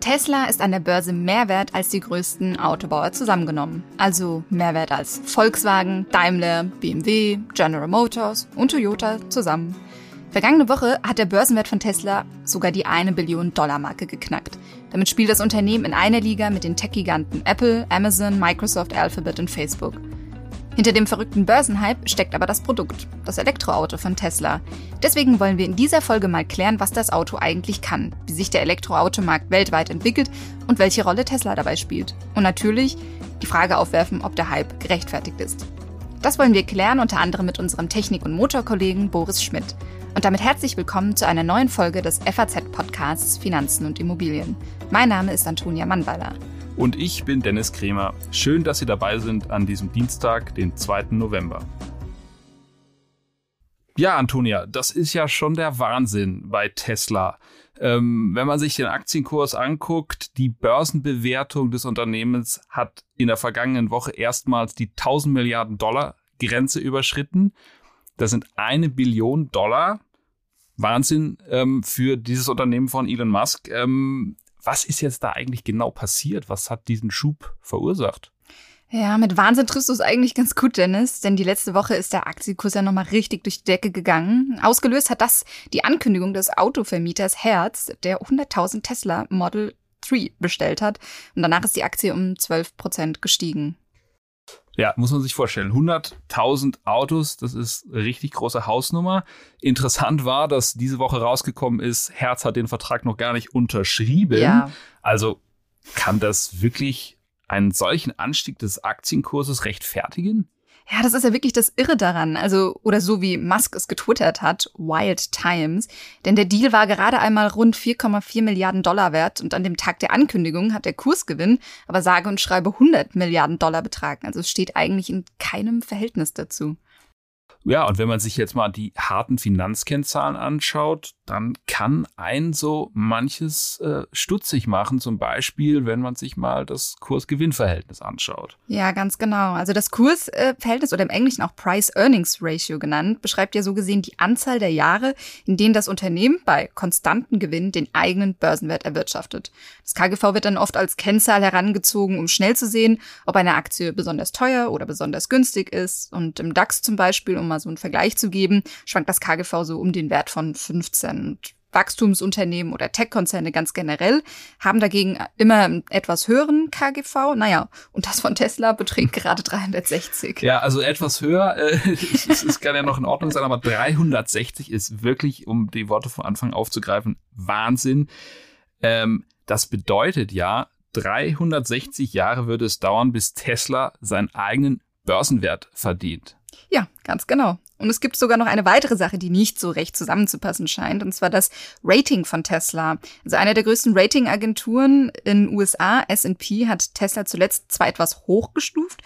Tesla ist an der Börse mehr wert als die größten Autobauer zusammengenommen. Also mehr wert als Volkswagen, Daimler, BMW, General Motors und Toyota zusammen. Vergangene Woche hat der Börsenwert von Tesla sogar die eine Billion Dollar Marke geknackt. Damit spielt das Unternehmen in einer Liga mit den Tech-Giganten Apple, Amazon, Microsoft, Alphabet und Facebook. Hinter dem verrückten Börsenhype steckt aber das Produkt, das Elektroauto von Tesla. Deswegen wollen wir in dieser Folge mal klären, was das Auto eigentlich kann, wie sich der Elektroautomarkt weltweit entwickelt und welche Rolle Tesla dabei spielt. Und natürlich die Frage aufwerfen, ob der Hype gerechtfertigt ist. Das wollen wir klären unter anderem mit unserem Technik- und Motorkollegen Boris Schmidt. Und damit herzlich willkommen zu einer neuen Folge des FAZ-Podcasts Finanzen und Immobilien. Mein Name ist Antonia Mannweiler. Und ich bin Dennis Kremer. Schön, dass Sie dabei sind an diesem Dienstag, den 2. November. Ja, Antonia, das ist ja schon der Wahnsinn bei Tesla. Ähm, wenn man sich den Aktienkurs anguckt, die Börsenbewertung des Unternehmens hat in der vergangenen Woche erstmals die 1000 Milliarden Dollar Grenze überschritten. Das sind eine Billion Dollar. Wahnsinn ähm, für dieses Unternehmen von Elon Musk. Ähm, was ist jetzt da eigentlich genau passiert? Was hat diesen Schub verursacht? Ja, mit Wahnsinn triffst du es eigentlich ganz gut, Dennis, denn die letzte Woche ist der Aktienkurs ja nochmal richtig durch die Decke gegangen. Ausgelöst hat das die Ankündigung des Autovermieters Hertz, der 100.000 Tesla Model 3 bestellt hat. Und danach ist die Aktie um 12 Prozent gestiegen. Ja, muss man sich vorstellen. 100.000 Autos, das ist eine richtig große Hausnummer. Interessant war, dass diese Woche rausgekommen ist, Herz hat den Vertrag noch gar nicht unterschrieben. Ja. Also kann das wirklich einen solchen Anstieg des Aktienkurses rechtfertigen? Ja, das ist ja wirklich das Irre daran. Also, oder so wie Musk es getwittert hat, Wild Times. Denn der Deal war gerade einmal rund 4,4 Milliarden Dollar wert und an dem Tag der Ankündigung hat der Kursgewinn aber sage und schreibe 100 Milliarden Dollar betragen. Also es steht eigentlich in keinem Verhältnis dazu. Ja, und wenn man sich jetzt mal die harten Finanzkennzahlen anschaut, dann kann ein so manches äh, stutzig machen. Zum Beispiel, wenn man sich mal das Kurs-Gewinn-Verhältnis anschaut. Ja, ganz genau. Also das Kursverhältnis oder im Englischen auch Price-Earnings-Ratio genannt, beschreibt ja so gesehen die Anzahl der Jahre, in denen das Unternehmen bei konstantem Gewinn den eigenen Börsenwert erwirtschaftet. Das KGV wird dann oft als Kennzahl herangezogen, um schnell zu sehen, ob eine Aktie besonders teuer oder besonders günstig ist. Und im DAX zum Beispiel, um mal so einen Vergleich zu geben, schwankt das KGV so um den Wert von 15. Und Wachstumsunternehmen oder Tech-Konzerne ganz generell haben dagegen immer einen etwas höheren KGV. Naja, und das von Tesla beträgt gerade 360. Ja, also etwas höher, äh, es kann ja noch in Ordnung sein, aber 360 ist wirklich, um die Worte von Anfang aufzugreifen, Wahnsinn. Ähm, das bedeutet ja, 360 Jahre würde es dauern, bis Tesla seinen eigenen Börsenwert verdient. Ja, ganz genau. Und es gibt sogar noch eine weitere Sache, die nicht so recht zusammenzupassen scheint, und zwar das Rating von Tesla. Also eine der größten Ratingagenturen in USA, S&P, hat Tesla zuletzt zwar etwas hochgestuft,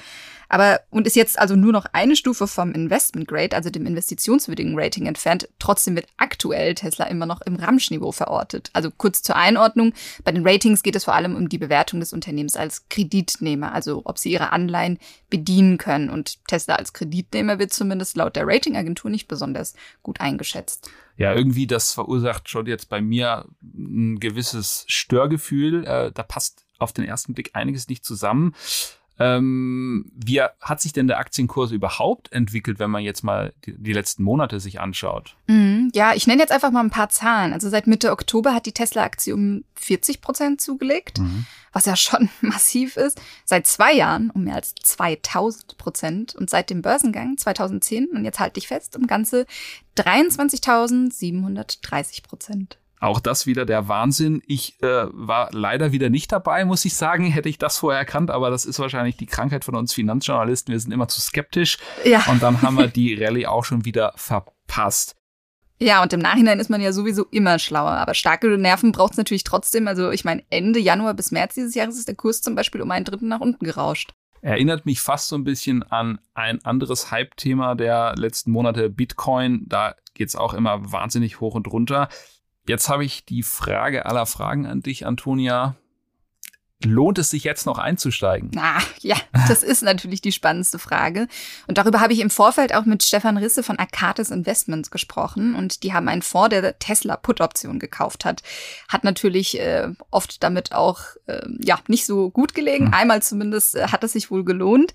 aber und ist jetzt also nur noch eine Stufe vom Investment Grade, also dem investitionswürdigen Rating entfernt. Trotzdem wird aktuell Tesla immer noch im Ramschniveau verortet. Also kurz zur Einordnung, bei den Ratings geht es vor allem um die Bewertung des Unternehmens als Kreditnehmer, also ob sie ihre Anleihen bedienen können. Und Tesla als Kreditnehmer wird zumindest laut der Ratingagentur nicht besonders gut eingeschätzt ja, irgendwie das verursacht schon jetzt bei mir ein gewisses Störgefühl. Äh, da passt auf den ersten Blick einiges nicht zusammen. Ähm, wie hat sich denn der Aktienkurs überhaupt entwickelt, wenn man jetzt mal die, die letzten Monate sich anschaut? Mhm, ja, ich nenne jetzt einfach mal ein paar Zahlen. Also seit Mitte Oktober hat die Tesla-Aktie um 40 Prozent zugelegt, mhm. was ja schon massiv ist. Seit zwei Jahren um mehr als 2000 Prozent und seit dem Börsengang 2010, und jetzt halte ich fest, um ganze 23.730 Prozent. Auch das wieder der Wahnsinn. Ich äh, war leider wieder nicht dabei, muss ich sagen. Hätte ich das vorher erkannt, aber das ist wahrscheinlich die Krankheit von uns Finanzjournalisten. Wir sind immer zu skeptisch. Ja. Und dann haben wir die Rallye auch schon wieder verpasst. Ja, und im Nachhinein ist man ja sowieso immer schlauer. Aber starke Nerven braucht es natürlich trotzdem. Also ich meine, Ende Januar bis März dieses Jahres ist der Kurs zum Beispiel um einen Dritten nach unten gerauscht. Erinnert mich fast so ein bisschen an ein anderes Hype-Thema der letzten Monate, Bitcoin. Da geht's auch immer wahnsinnig hoch und runter. Jetzt habe ich die Frage aller Fragen an dich, Antonia. lohnt es sich jetzt noch einzusteigen? Na, ja, das ist natürlich die spannendste Frage. Und darüber habe ich im Vorfeld auch mit Stefan Risse von Arcatis Investments gesprochen. Und die haben einen Fonds, der Tesla Put-Option gekauft hat. Hat natürlich äh, oft damit auch, äh, ja, nicht so gut gelegen. Hm. Einmal zumindest äh, hat es sich wohl gelohnt.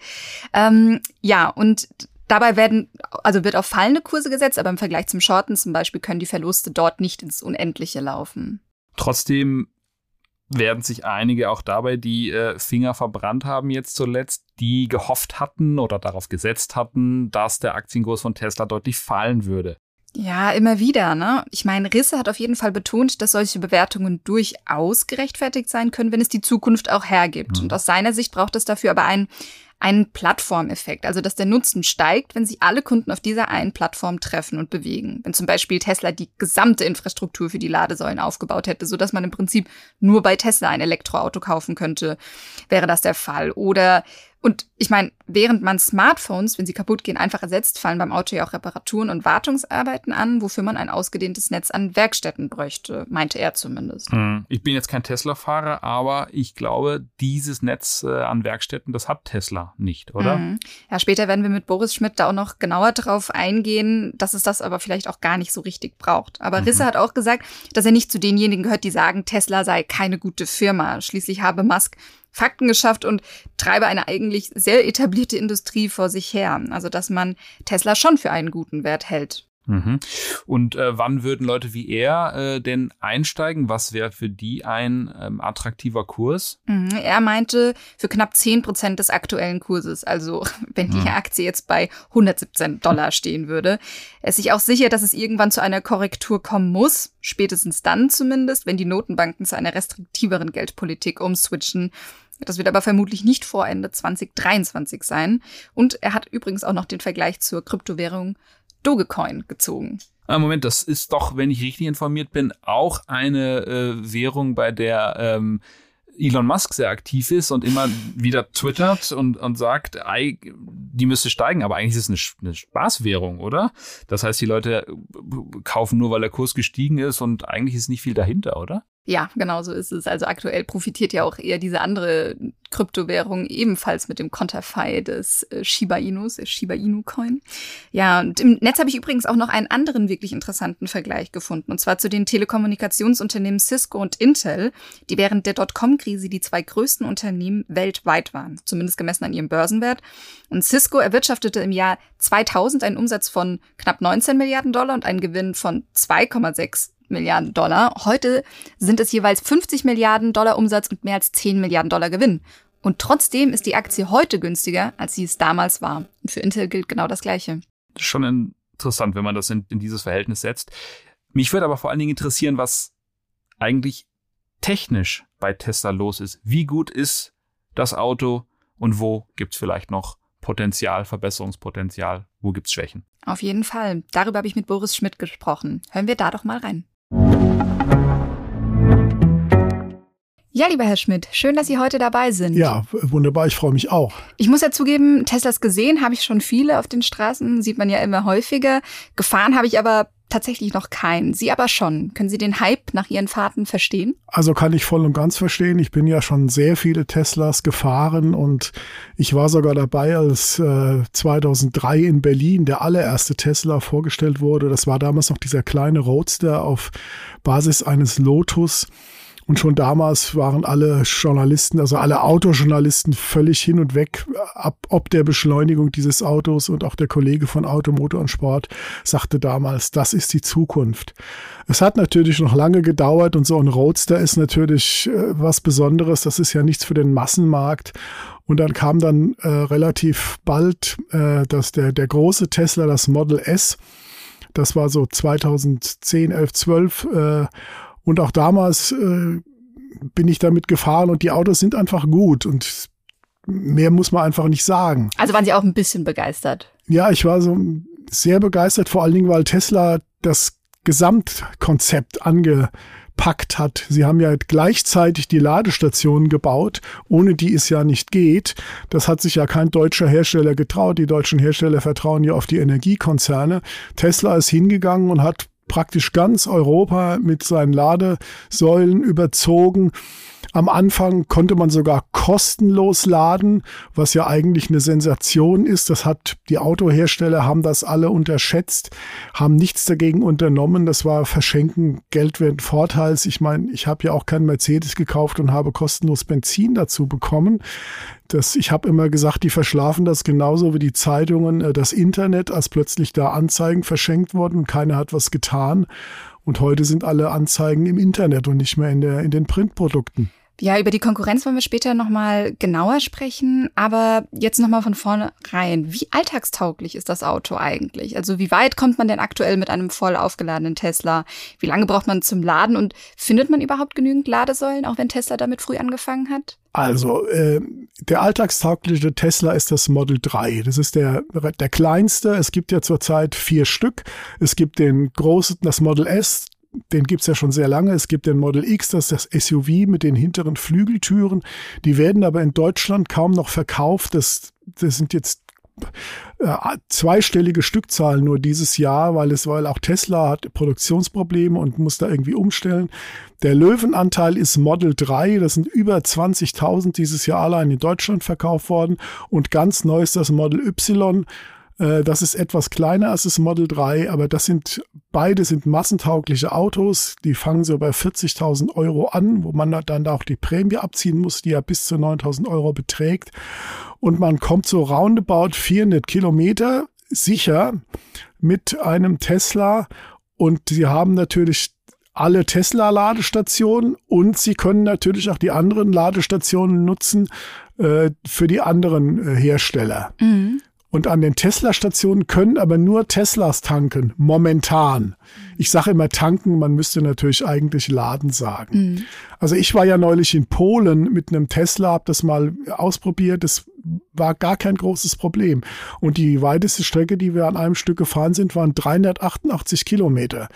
Ähm, ja, und Dabei werden, also wird auf fallende Kurse gesetzt, aber im Vergleich zum Shorten zum Beispiel können die Verluste dort nicht ins Unendliche laufen. Trotzdem werden sich einige auch dabei die äh, Finger verbrannt haben jetzt zuletzt, die gehofft hatten oder darauf gesetzt hatten, dass der Aktienkurs von Tesla deutlich fallen würde. Ja, immer wieder, ne? Ich meine, Risse hat auf jeden Fall betont, dass solche Bewertungen durchaus gerechtfertigt sein können, wenn es die Zukunft auch hergibt. Mhm. Und aus seiner Sicht braucht es dafür aber einen einen Plattformeffekt, also dass der Nutzen steigt, wenn sich alle Kunden auf dieser einen Plattform treffen und bewegen. Wenn zum Beispiel Tesla die gesamte Infrastruktur für die Ladesäulen aufgebaut hätte, so dass man im Prinzip nur bei Tesla ein Elektroauto kaufen könnte, wäre das der Fall. Oder und ich meine, während man Smartphones, wenn sie kaputt gehen, einfach ersetzt, fallen beim Auto ja auch Reparaturen und Wartungsarbeiten an, wofür man ein ausgedehntes Netz an Werkstätten bräuchte, meinte er zumindest. Hm. Ich bin jetzt kein Tesla-Fahrer, aber ich glaube, dieses Netz äh, an Werkstätten, das hat Tesla nicht, oder? Mhm. Ja, später werden wir mit Boris Schmidt da auch noch genauer drauf eingehen, dass es das aber vielleicht auch gar nicht so richtig braucht. Aber mhm. Risse hat auch gesagt, dass er nicht zu denjenigen gehört, die sagen, Tesla sei keine gute Firma. Schließlich habe Musk Fakten geschafft und treibe eine eigentlich sehr etablierte Industrie vor sich her. Also dass man Tesla schon für einen guten Wert hält. Mhm. Und äh, wann würden Leute wie er äh, denn einsteigen? Was wäre für die ein ähm, attraktiver Kurs? Mhm. Er meinte für knapp 10 Prozent des aktuellen Kurses. Also wenn die mhm. Aktie jetzt bei 117 Dollar stehen würde. Er ist sich auch sicher, dass es irgendwann zu einer Korrektur kommen muss. Spätestens dann zumindest, wenn die Notenbanken zu einer restriktiveren Geldpolitik umswitchen. Das wird aber vermutlich nicht vor Ende 2023 sein. Und er hat übrigens auch noch den Vergleich zur Kryptowährung Dogecoin gezogen. Ah, Moment, das ist doch, wenn ich richtig informiert bin, auch eine äh, Währung, bei der ähm, Elon Musk sehr aktiv ist und immer wieder twittert und, und sagt, die müsste steigen, aber eigentlich ist es eine, eine Spaßwährung, oder? Das heißt, die Leute kaufen nur, weil der Kurs gestiegen ist und eigentlich ist nicht viel dahinter, oder? Ja, genau so ist es. Also aktuell profitiert ja auch eher diese andere Kryptowährung ebenfalls mit dem Konterfei des äh, Shiba Inus, der Shiba Inu Coin. Ja, und im Netz habe ich übrigens auch noch einen anderen wirklich interessanten Vergleich gefunden. Und zwar zu den Telekommunikationsunternehmen Cisco und Intel, die während der Dotcom-Krise die zwei größten Unternehmen weltweit waren, zumindest gemessen an ihrem Börsenwert. Und Cisco erwirtschaftete im Jahr 2000 einen Umsatz von knapp 19 Milliarden Dollar und einen Gewinn von 2,6 Milliarden Dollar. Heute sind es jeweils 50 Milliarden Dollar Umsatz und mehr als 10 Milliarden Dollar Gewinn. Und trotzdem ist die Aktie heute günstiger, als sie es damals war. Und für Intel gilt genau das Gleiche. Schon interessant, wenn man das in, in dieses Verhältnis setzt. Mich würde aber vor allen Dingen interessieren, was eigentlich technisch bei Tesla los ist. Wie gut ist das Auto und wo gibt es vielleicht noch Potenzial, Verbesserungspotenzial? Wo gibt es Schwächen? Auf jeden Fall. Darüber habe ich mit Boris Schmidt gesprochen. Hören wir da doch mal rein. Ja, lieber Herr Schmidt, schön, dass Sie heute dabei sind. Ja, wunderbar, ich freue mich auch. Ich muss ja zugeben, Teslas gesehen habe ich schon viele auf den Straßen, sieht man ja immer häufiger. Gefahren habe ich aber tatsächlich noch keinen. Sie aber schon. Können Sie den Hype nach Ihren Fahrten verstehen? Also kann ich voll und ganz verstehen. Ich bin ja schon sehr viele Teslas gefahren und ich war sogar dabei, als äh, 2003 in Berlin der allererste Tesla vorgestellt wurde. Das war damals noch dieser kleine Roadster auf Basis eines Lotus. Und schon damals waren alle Journalisten, also alle Autojournalisten völlig hin und weg, ab, ob der Beschleunigung dieses Autos. Und auch der Kollege von Automotor und Sport sagte damals, das ist die Zukunft. Es hat natürlich noch lange gedauert und so ein Roadster ist natürlich äh, was Besonderes. Das ist ja nichts für den Massenmarkt. Und dann kam dann äh, relativ bald äh, dass der, der große Tesla, das Model S. Das war so 2010, 11, 12. Äh, und auch damals äh, bin ich damit gefahren und die Autos sind einfach gut und mehr muss man einfach nicht sagen. Also waren Sie auch ein bisschen begeistert? Ja, ich war so sehr begeistert, vor allen Dingen, weil Tesla das Gesamtkonzept angepackt hat. Sie haben ja gleichzeitig die Ladestationen gebaut, ohne die es ja nicht geht. Das hat sich ja kein deutscher Hersteller getraut. Die deutschen Hersteller vertrauen ja auf die Energiekonzerne. Tesla ist hingegangen und hat praktisch ganz Europa mit seinen Ladesäulen überzogen. Am Anfang konnte man sogar kostenlos laden, was ja eigentlich eine Sensation ist. Das hat die Autohersteller haben das alle unterschätzt, haben nichts dagegen unternommen. Das war Verschenken Geld Vorteils. Ich meine, ich habe ja auch keinen Mercedes gekauft und habe kostenlos Benzin dazu bekommen. Das, ich habe immer gesagt, die verschlafen das genauso wie die Zeitungen, äh, das Internet, als plötzlich da Anzeigen verschenkt wurden und keiner hat was getan. Und heute sind alle Anzeigen im Internet und nicht mehr in, der, in den Printprodukten. Ja, über die Konkurrenz wollen wir später nochmal genauer sprechen, aber jetzt nochmal von vorne rein. Wie alltagstauglich ist das Auto eigentlich? Also wie weit kommt man denn aktuell mit einem voll aufgeladenen Tesla? Wie lange braucht man zum Laden und findet man überhaupt genügend Ladesäulen, auch wenn Tesla damit früh angefangen hat? Also, äh, der alltagstaugliche Tesla ist das Model 3. Das ist der, der kleinste. Es gibt ja zurzeit vier Stück. Es gibt den großen, das Model S, den gibt's ja schon sehr lange. Es gibt den Model X, das ist das SUV mit den hinteren Flügeltüren. Die werden aber in Deutschland kaum noch verkauft. Das, das sind jetzt äh, zweistellige Stückzahlen nur dieses Jahr, weil es, weil auch Tesla hat Produktionsprobleme und muss da irgendwie umstellen. Der Löwenanteil ist Model 3, das sind über 20.000 dieses Jahr allein in Deutschland verkauft worden und ganz neu ist das Model Y das ist etwas kleiner als das Model 3, aber das sind, beide sind massentaugliche Autos. Die fangen so bei 40.000 Euro an, wo man dann auch die Prämie abziehen muss, die ja bis zu 9.000 Euro beträgt. Und man kommt so roundabout 400 Kilometer sicher mit einem Tesla und sie haben natürlich alle Tesla-Ladestationen und sie können natürlich auch die anderen Ladestationen nutzen äh, für die anderen äh, Hersteller. Mhm. Und an den Tesla-Stationen können aber nur Teslas tanken, momentan. Ich sage immer tanken, man müsste natürlich eigentlich laden sagen. Mhm. Also ich war ja neulich in Polen mit einem Tesla, habe das mal ausprobiert. Das war gar kein großes Problem. Und die weiteste Strecke, die wir an einem Stück gefahren sind, waren 388 Kilometer,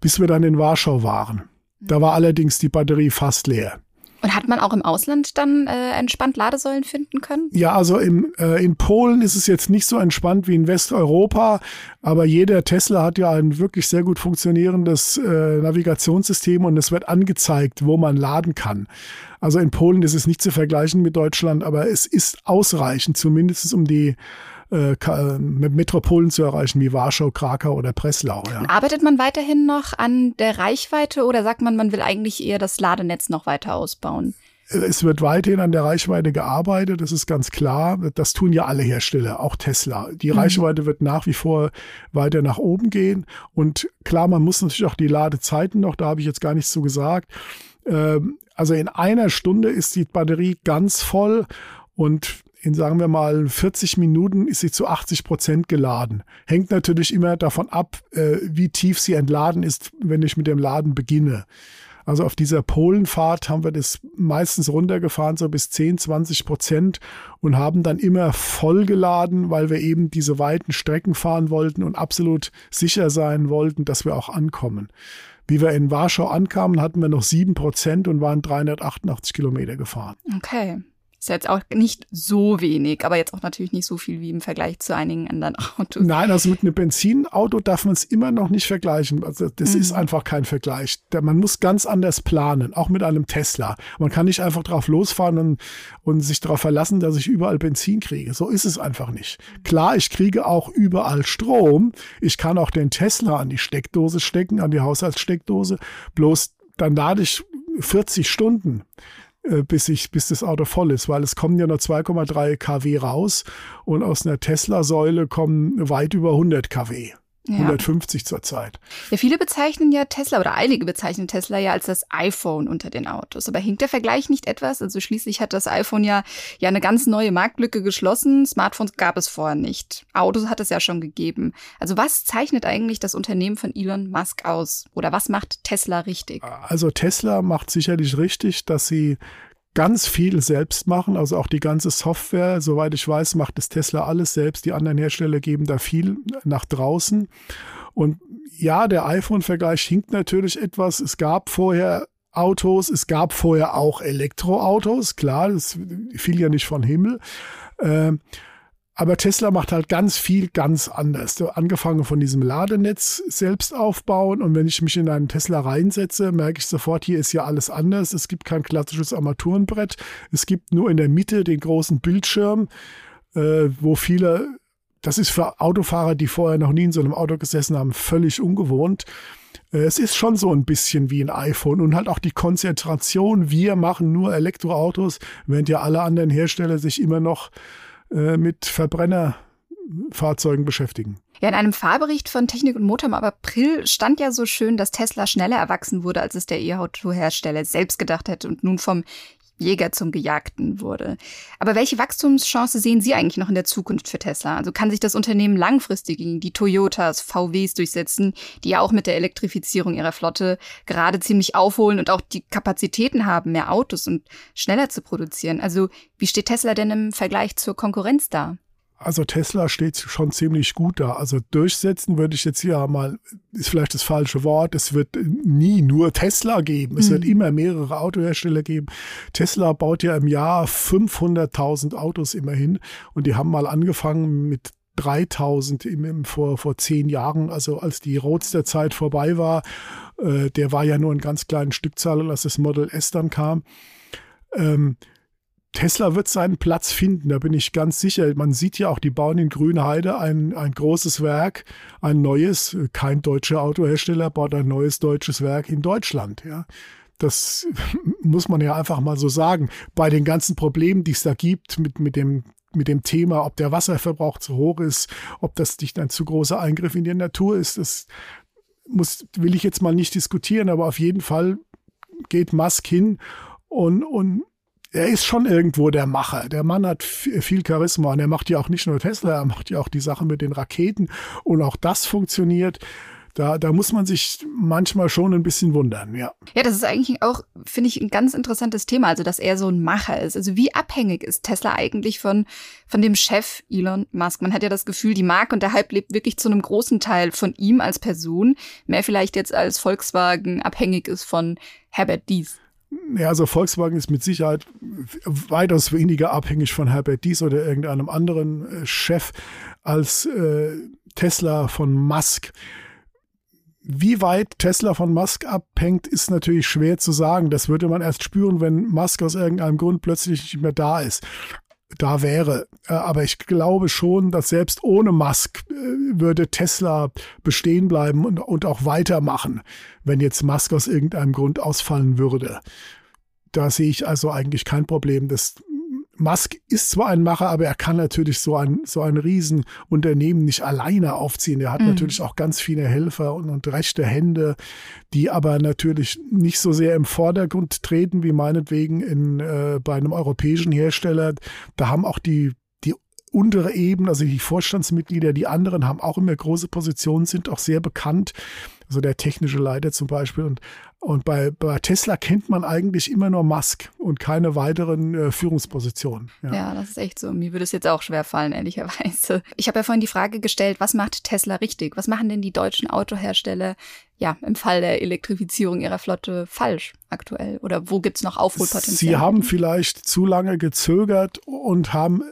bis wir dann in Warschau waren. Da war allerdings die Batterie fast leer. Und hat man auch im Ausland dann äh, entspannt Ladesäulen finden können? Ja, also im, äh, in Polen ist es jetzt nicht so entspannt wie in Westeuropa, aber jeder Tesla hat ja ein wirklich sehr gut funktionierendes äh, Navigationssystem und es wird angezeigt, wo man laden kann. Also in Polen ist es nicht zu vergleichen mit Deutschland, aber es ist ausreichend, zumindest um die äh, Metropolen zu erreichen, wie Warschau, Krakau oder Breslau. Ja. Arbeitet man weiterhin noch an der Reichweite oder sagt man, man will eigentlich eher das Ladenetz noch weiter ausbauen? Es wird weiterhin an der Reichweite gearbeitet, das ist ganz klar. Das tun ja alle Hersteller, auch Tesla. Die mhm. Reichweite wird nach wie vor weiter nach oben gehen. Und klar, man muss natürlich auch die Ladezeiten noch, da habe ich jetzt gar nichts zu gesagt. Ähm, also in einer Stunde ist die Batterie ganz voll und in, sagen wir mal, 40 Minuten ist sie zu 80 Prozent geladen. Hängt natürlich immer davon ab, äh, wie tief sie entladen ist, wenn ich mit dem Laden beginne. Also auf dieser Polenfahrt haben wir das meistens runtergefahren, so bis 10, 20 Prozent und haben dann immer voll geladen, weil wir eben diese weiten Strecken fahren wollten und absolut sicher sein wollten, dass wir auch ankommen. Wie wir in Warschau ankamen, hatten wir noch sieben Prozent und waren 388 Kilometer gefahren. Okay. Ist ja jetzt auch nicht so wenig, aber jetzt auch natürlich nicht so viel wie im Vergleich zu einigen anderen Autos. Nein, also mit einem Benzinauto darf man es immer noch nicht vergleichen. Also das mhm. ist einfach kein Vergleich. Man muss ganz anders planen, auch mit einem Tesla. Man kann nicht einfach drauf losfahren und, und sich darauf verlassen, dass ich überall Benzin kriege. So ist es einfach nicht. Klar, ich kriege auch überall Strom. Ich kann auch den Tesla an die Steckdose stecken, an die Haushaltssteckdose. Bloß dann lade ich 40 Stunden. Äh, bis ich, bis das Auto voll ist, weil es kommen ja nur 2,3 kW raus und aus einer Tesla-Säule kommen weit über 100 kW. Ja. 150 zurzeit. Ja, viele bezeichnen ja Tesla oder einige bezeichnen Tesla ja als das iPhone unter den Autos. Aber hinkt der Vergleich nicht etwas? Also schließlich hat das iPhone ja, ja eine ganz neue Marktlücke geschlossen. Smartphones gab es vorher nicht. Autos hat es ja schon gegeben. Also was zeichnet eigentlich das Unternehmen von Elon Musk aus? Oder was macht Tesla richtig? Also Tesla macht sicherlich richtig, dass sie ganz viel selbst machen, also auch die ganze Software, soweit ich weiß, macht das Tesla alles selbst. Die anderen Hersteller geben da viel nach draußen. Und ja, der iPhone-Vergleich hinkt natürlich etwas. Es gab vorher Autos, es gab vorher auch Elektroautos, klar, das fiel ja nicht von Himmel. Ähm, Aber Tesla macht halt ganz viel ganz anders. Angefangen von diesem Ladenetz selbst aufbauen. Und wenn ich mich in einen Tesla reinsetze, merke ich sofort, hier ist ja alles anders. Es gibt kein klassisches Armaturenbrett. Es gibt nur in der Mitte den großen Bildschirm, äh, wo viele, das ist für Autofahrer, die vorher noch nie in so einem Auto gesessen haben, völlig ungewohnt. Äh, es ist schon so ein bisschen wie ein iPhone und halt auch die Konzentration. Wir machen nur Elektroautos, während ja alle anderen Hersteller sich immer noch äh, mit Verbrennerfahrzeugen beschäftigen. Ja, in einem Fahrbericht von Technik und Motor im April stand ja so schön, dass Tesla schneller erwachsen wurde, als es der E-Auto-Hersteller selbst gedacht hätte und nun vom Jäger zum Gejagten wurde. Aber welche Wachstumschance sehen Sie eigentlich noch in der Zukunft für Tesla? Also kann sich das Unternehmen langfristig gegen die Toyotas, VWs durchsetzen, die ja auch mit der Elektrifizierung ihrer Flotte gerade ziemlich aufholen und auch die Kapazitäten haben, mehr Autos und schneller zu produzieren? Also wie steht Tesla denn im Vergleich zur Konkurrenz da? Also Tesla steht schon ziemlich gut da. Also durchsetzen würde ich jetzt hier mal, ist vielleicht das falsche Wort. Es wird nie nur Tesla geben. Es mhm. wird immer mehrere Autohersteller geben. Tesla baut ja im Jahr 500.000 Autos immerhin. Und die haben mal angefangen mit 3000 im, im, vor, vor zehn Jahren, also als die Roadster-Zeit vorbei war. Äh, der war ja nur in ganz kleinen Stückzahlen, als das Model S dann kam. Ähm, Tesla wird seinen Platz finden, da bin ich ganz sicher. Man sieht ja auch, die bauen in Grünheide ein, ein großes Werk, ein neues, kein deutscher Autohersteller baut ein neues deutsches Werk in Deutschland. Ja. Das muss man ja einfach mal so sagen. Bei den ganzen Problemen, die es da gibt mit, mit dem mit dem Thema, ob der Wasserverbrauch zu hoch ist, ob das nicht ein zu großer Eingriff in die Natur ist, das muss, will ich jetzt mal nicht diskutieren, aber auf jeden Fall geht Musk hin und, und er ist schon irgendwo der Macher. Der Mann hat viel Charisma und er macht ja auch nicht nur Tesla, er macht ja auch die Sachen mit den Raketen und auch das funktioniert. Da, da muss man sich manchmal schon ein bisschen wundern, ja. Ja, das ist eigentlich auch, finde ich, ein ganz interessantes Thema, also dass er so ein Macher ist. Also wie abhängig ist Tesla eigentlich von, von dem Chef Elon Musk? Man hat ja das Gefühl, die Marke und der Hype lebt wirklich zu einem großen Teil von ihm als Person, mehr vielleicht jetzt als Volkswagen abhängig ist von Herbert Dies. Ja, also Volkswagen ist mit Sicherheit weitaus weniger abhängig von Herbert Dies oder irgendeinem anderen äh, Chef als äh, Tesla von Musk. Wie weit Tesla von Musk abhängt, ist natürlich schwer zu sagen. Das würde man erst spüren, wenn Musk aus irgendeinem Grund plötzlich nicht mehr da ist da wäre. Äh, aber ich glaube schon, dass selbst ohne Musk äh, würde Tesla bestehen bleiben und, und auch weitermachen, wenn jetzt Musk aus irgendeinem Grund ausfallen würde. Da sehe ich also eigentlich kein Problem. Das Musk ist zwar ein Macher, aber er kann natürlich so ein, so ein Riesenunternehmen nicht alleine aufziehen. Er hat mhm. natürlich auch ganz viele Helfer und, und rechte Hände, die aber natürlich nicht so sehr im Vordergrund treten wie meinetwegen in, äh, bei einem europäischen Hersteller. Da haben auch die die untere Ebene, also die Vorstandsmitglieder, die anderen haben auch immer große Positionen, sind auch sehr bekannt also der technische Leiter zum Beispiel. Und, und bei, bei Tesla kennt man eigentlich immer nur Musk und keine weiteren äh, Führungspositionen. Ja. ja. das ist echt so. Mir würde es jetzt auch schwer fallen, ehrlicherweise. Ich habe ja vorhin die Frage gestellt, was macht Tesla richtig? Was machen denn die deutschen Autohersteller ja, im Fall der Elektrifizierung ihrer Flotte falsch aktuell? Oder wo gibt's noch Aufholpotenzial? Sie haben vielleicht zu lange gezögert und haben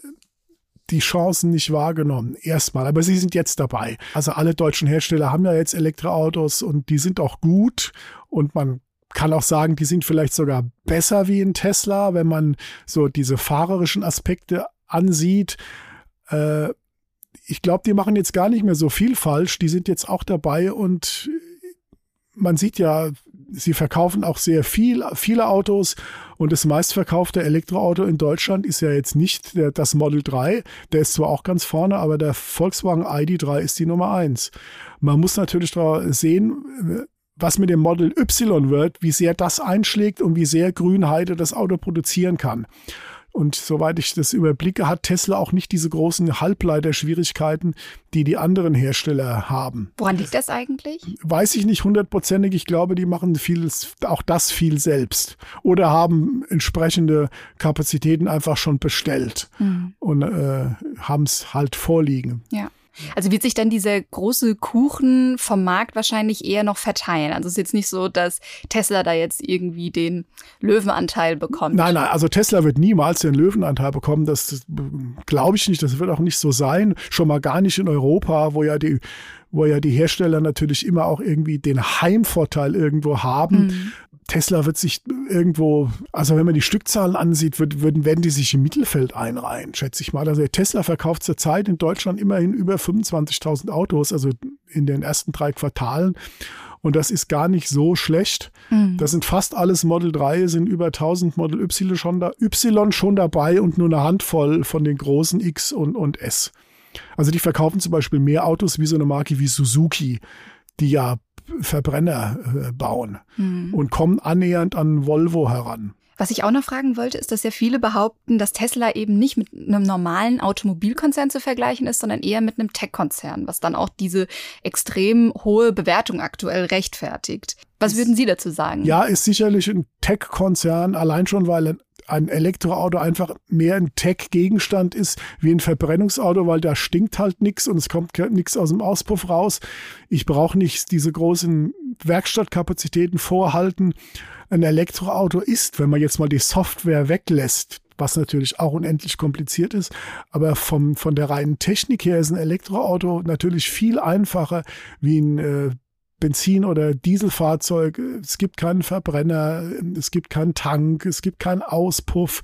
die Chancen nicht wahrgenommen. Erstmal. Aber sie sind jetzt dabei. Also alle deutschen Hersteller haben ja jetzt Elektroautos und die sind auch gut und man kann auch sagen, die sind vielleicht sogar besser wie ein Tesla, wenn man so diese fahrerischen Aspekte ansieht. Äh, ich glaube, die machen jetzt gar nicht mehr so viel falsch. Die sind jetzt auch dabei und man sieht ja, sie verkaufen auch sehr viel, viele Autos und das meistverkaufte Elektroauto in Deutschland ist ja jetzt nicht der, das Model 3, der ist zwar auch ganz vorne, aber der Volkswagen ID3 ist die Nummer eins. Man muss natürlich sehen, was mit dem Model Y wird, wie sehr das einschlägt und wie sehr Grünheide das Auto produzieren kann. Und soweit ich das überblicke, hat Tesla auch nicht diese großen Halbleiterschwierigkeiten, die die anderen Hersteller haben. Woran liegt das eigentlich? Weiß ich nicht hundertprozentig. Ich glaube, die machen viel, auch das viel selbst oder haben entsprechende Kapazitäten einfach schon bestellt mhm. und äh, haben es halt vorliegen. Ja. Also wird sich dann dieser große Kuchen vom Markt wahrscheinlich eher noch verteilen. Also es ist jetzt nicht so, dass Tesla da jetzt irgendwie den Löwenanteil bekommt. Nein, nein, also Tesla wird niemals den Löwenanteil bekommen. Das, das glaube ich nicht. Das wird auch nicht so sein. Schon mal gar nicht in Europa, wo ja die wo ja die Hersteller natürlich immer auch irgendwie den Heimvorteil irgendwo haben. Mhm. Tesla wird sich irgendwo, also wenn man die Stückzahlen ansieht, wird, würden, werden die sich im Mittelfeld einreihen, schätze ich mal. Also Tesla verkauft zurzeit in Deutschland immerhin über 25.000 Autos, also in den ersten drei Quartalen. Und das ist gar nicht so schlecht. Mhm. Das sind fast alles Model 3, sind über 1000 Model Y schon, da, y schon dabei und nur eine Handvoll von den großen X und, und S. Also die verkaufen zum Beispiel mehr Autos wie so eine Marke wie Suzuki, die ja Verbrenner äh, bauen mhm. und kommen annähernd an Volvo heran. Was ich auch noch fragen wollte, ist, dass ja viele behaupten, dass Tesla eben nicht mit einem normalen Automobilkonzern zu vergleichen ist, sondern eher mit einem Tech-Konzern, was dann auch diese extrem hohe Bewertung aktuell rechtfertigt. Was würden Sie dazu sagen? Ja, ist sicherlich ein Tech-Konzern, allein schon, weil ein Elektroauto einfach mehr ein Tech-Gegenstand ist wie ein Verbrennungsauto, weil da stinkt halt nichts und es kommt nichts aus dem Auspuff raus. Ich brauche nicht diese großen Werkstattkapazitäten vorhalten. Ein Elektroauto ist, wenn man jetzt mal die Software weglässt, was natürlich auch unendlich kompliziert ist. Aber vom, von der reinen Technik her ist ein Elektroauto natürlich viel einfacher wie ein äh, Benzin- oder Dieselfahrzeug. Es gibt keinen Verbrenner, es gibt keinen Tank, es gibt keinen Auspuff.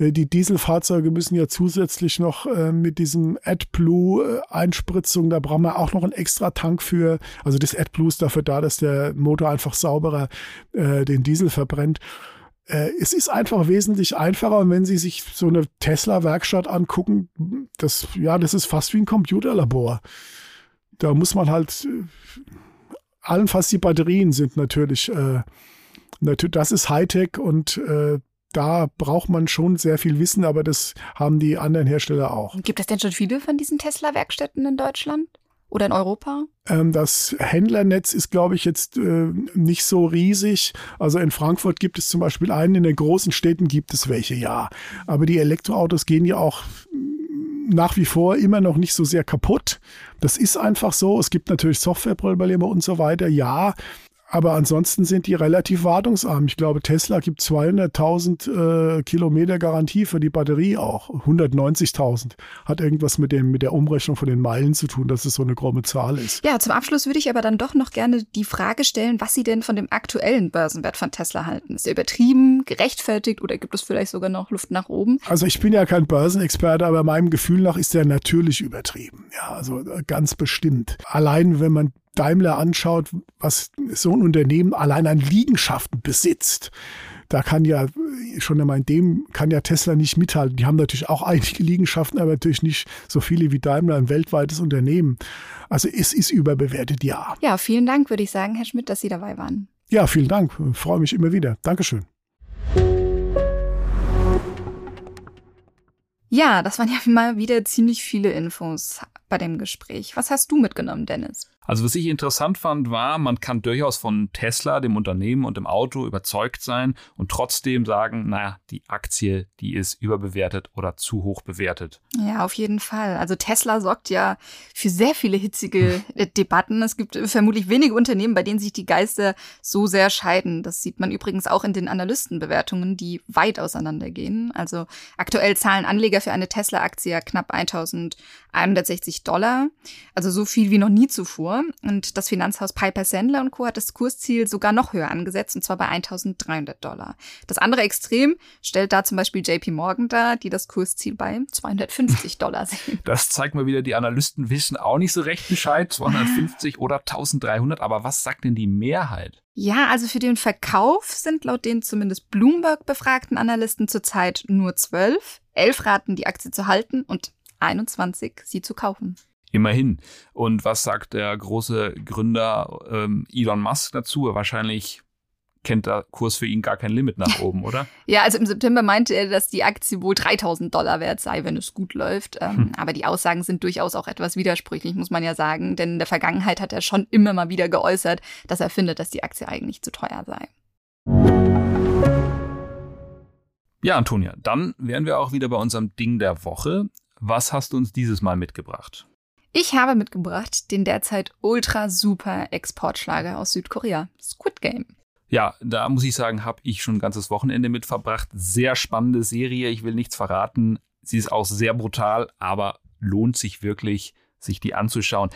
Äh, die Dieselfahrzeuge müssen ja zusätzlich noch äh, mit diesem AdBlue-Einspritzung, da brauchen wir auch noch einen extra Tank für. Also das AdBlue ist dafür da, dass der Motor einfach sauberer äh, den Diesel verbrennt. Äh, es ist einfach wesentlich einfacher. Und wenn Sie sich so eine Tesla-Werkstatt angucken, das, ja, das ist fast wie ein Computerlabor. Da muss man halt allenfalls die Batterien sind natürlich, äh, natürlich das ist Hightech und äh, da braucht man schon sehr viel Wissen, aber das haben die anderen Hersteller auch. Gibt es denn schon viele von diesen Tesla-Werkstätten in Deutschland? Oder in Europa? Ähm, das Händlernetz ist, glaube ich, jetzt äh, nicht so riesig. Also in Frankfurt gibt es zum Beispiel einen, in den großen Städten gibt es welche, ja. Aber die Elektroautos gehen ja auch nach wie vor immer noch nicht so sehr kaputt. Das ist einfach so. Es gibt natürlich Softwareprobleme und so weiter, ja. Aber ansonsten sind die relativ wartungsarm. Ich glaube, Tesla gibt 200.000 äh, Kilometer Garantie für die Batterie auch. 190.000. Hat irgendwas mit, dem, mit der Umrechnung von den Meilen zu tun, dass es so eine grobe Zahl ist. Ja, zum Abschluss würde ich aber dann doch noch gerne die Frage stellen, was Sie denn von dem aktuellen Börsenwert von Tesla halten. Ist er übertrieben, gerechtfertigt oder gibt es vielleicht sogar noch Luft nach oben? Also ich bin ja kein Börsenexperte, aber meinem Gefühl nach ist er natürlich übertrieben. Ja, also äh, ganz bestimmt. Allein wenn man Daimler anschaut, was so ein Unternehmen allein an Liegenschaften besitzt, da kann ja schon einmal in dem kann ja Tesla nicht mithalten. Die haben natürlich auch einige Liegenschaften, aber natürlich nicht so viele wie Daimler, ein weltweites Unternehmen. Also es ist überbewertet, ja. Ja, vielen Dank, würde ich sagen, Herr Schmidt, dass Sie dabei waren. Ja, vielen Dank. Ich freue mich immer wieder. Dankeschön. Ja, das waren ja mal wieder ziemlich viele Infos bei dem Gespräch. Was hast du mitgenommen, Dennis? Also was ich interessant fand, war, man kann durchaus von Tesla, dem Unternehmen und dem Auto überzeugt sein und trotzdem sagen, naja, die Aktie, die ist überbewertet oder zu hoch bewertet. Ja, auf jeden Fall. Also Tesla sorgt ja für sehr viele hitzige Debatten. Es gibt vermutlich wenige Unternehmen, bei denen sich die Geister so sehr scheiden. Das sieht man übrigens auch in den Analystenbewertungen, die weit auseinandergehen. Also aktuell zahlen Anleger für eine Tesla-Aktie ja knapp 1160 Dollar. Also so viel wie noch nie zuvor. Und das Finanzhaus Piper Sandler Co. hat das Kursziel sogar noch höher angesetzt, und zwar bei 1300 Dollar. Das andere Extrem stellt da zum Beispiel JP Morgan dar, die das Kursziel bei 250 Dollar sehen. Das zeigt mal wieder, die Analysten wissen auch nicht so recht Bescheid, 250 oder 1300. Aber was sagt denn die Mehrheit? Ja, also für den Verkauf sind laut den zumindest Bloomberg befragten Analysten zurzeit nur 12. Elf raten, die Aktie zu halten und 21 sie zu kaufen. Immerhin. Und was sagt der große Gründer ähm, Elon Musk dazu? Wahrscheinlich kennt der Kurs für ihn gar kein Limit nach oben, oder? ja, also im September meinte er, dass die Aktie wohl 3000 Dollar wert sei, wenn es gut läuft. Ähm, hm. Aber die Aussagen sind durchaus auch etwas widersprüchlich, muss man ja sagen. Denn in der Vergangenheit hat er schon immer mal wieder geäußert, dass er findet, dass die Aktie eigentlich zu teuer sei. Ja, Antonia, dann wären wir auch wieder bei unserem Ding der Woche. Was hast du uns dieses Mal mitgebracht? Ich habe mitgebracht den derzeit ultra super Exportschlager aus Südkorea, Squid Game. Ja, da muss ich sagen, habe ich schon ein ganzes Wochenende mit verbracht. Sehr spannende Serie, ich will nichts verraten. Sie ist auch sehr brutal, aber lohnt sich wirklich, sich die anzuschauen.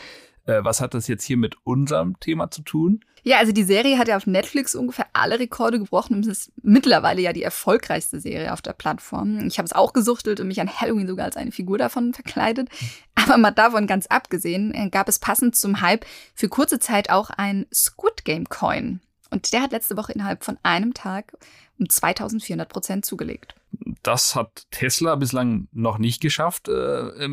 Äh, was hat das jetzt hier mit unserem Thema zu tun? Ja, also die Serie hat ja auf Netflix ungefähr alle Rekorde gebrochen und ist mittlerweile ja die erfolgreichste Serie auf der Plattform. Ich habe es auch gesuchtelt und mich an Halloween sogar als eine Figur davon verkleidet. Aber mal davon ganz abgesehen, äh, gab es passend zum Hype für kurze Zeit auch ein Squid Game Coin. Und der hat letzte Woche innerhalb von einem Tag um 2400 Prozent zugelegt. Das hat Tesla bislang noch nicht geschafft. Äh,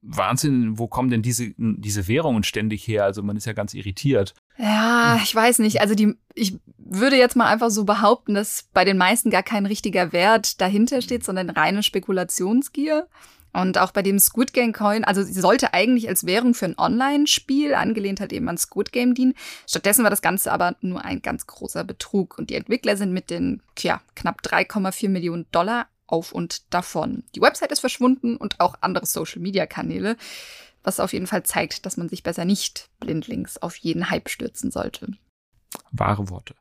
Wahnsinn, wo kommen denn diese, diese Währungen ständig her? Also man ist ja ganz irritiert. Ja, ich weiß nicht. Also die, ich würde jetzt mal einfach so behaupten, dass bei den meisten gar kein richtiger Wert dahinter steht, sondern reine Spekulationsgier. Und auch bei dem Squid Game Coin, also sie sollte eigentlich als Währung für ein Online-Spiel, angelehnt halt eben an Squid Game dienen. Stattdessen war das Ganze aber nur ein ganz großer Betrug. Und die Entwickler sind mit den, ja, knapp 3,4 Millionen Dollar auf und davon. Die Website ist verschwunden und auch andere Social-Media-Kanäle, was auf jeden Fall zeigt, dass man sich besser nicht blindlings auf jeden Hype stürzen sollte. Wahre Worte.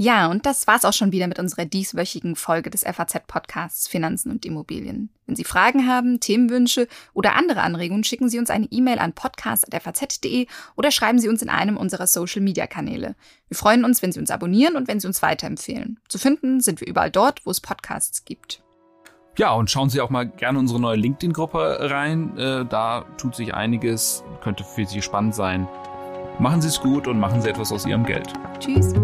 Ja, und das war's auch schon wieder mit unserer dieswöchigen Folge des FAZ-Podcasts Finanzen und Immobilien. Wenn Sie Fragen haben, Themenwünsche oder andere Anregungen, schicken Sie uns eine E-Mail an podcast.faz.de oder schreiben Sie uns in einem unserer Social-Media-Kanäle. Wir freuen uns, wenn Sie uns abonnieren und wenn Sie uns weiterempfehlen. Zu finden sind wir überall dort, wo es Podcasts gibt. Ja, und schauen Sie auch mal gerne unsere neue LinkedIn-Gruppe rein. Äh, da tut sich einiges, könnte für Sie spannend sein. Machen Sie es gut und machen Sie etwas aus Ihrem Geld. Tschüss.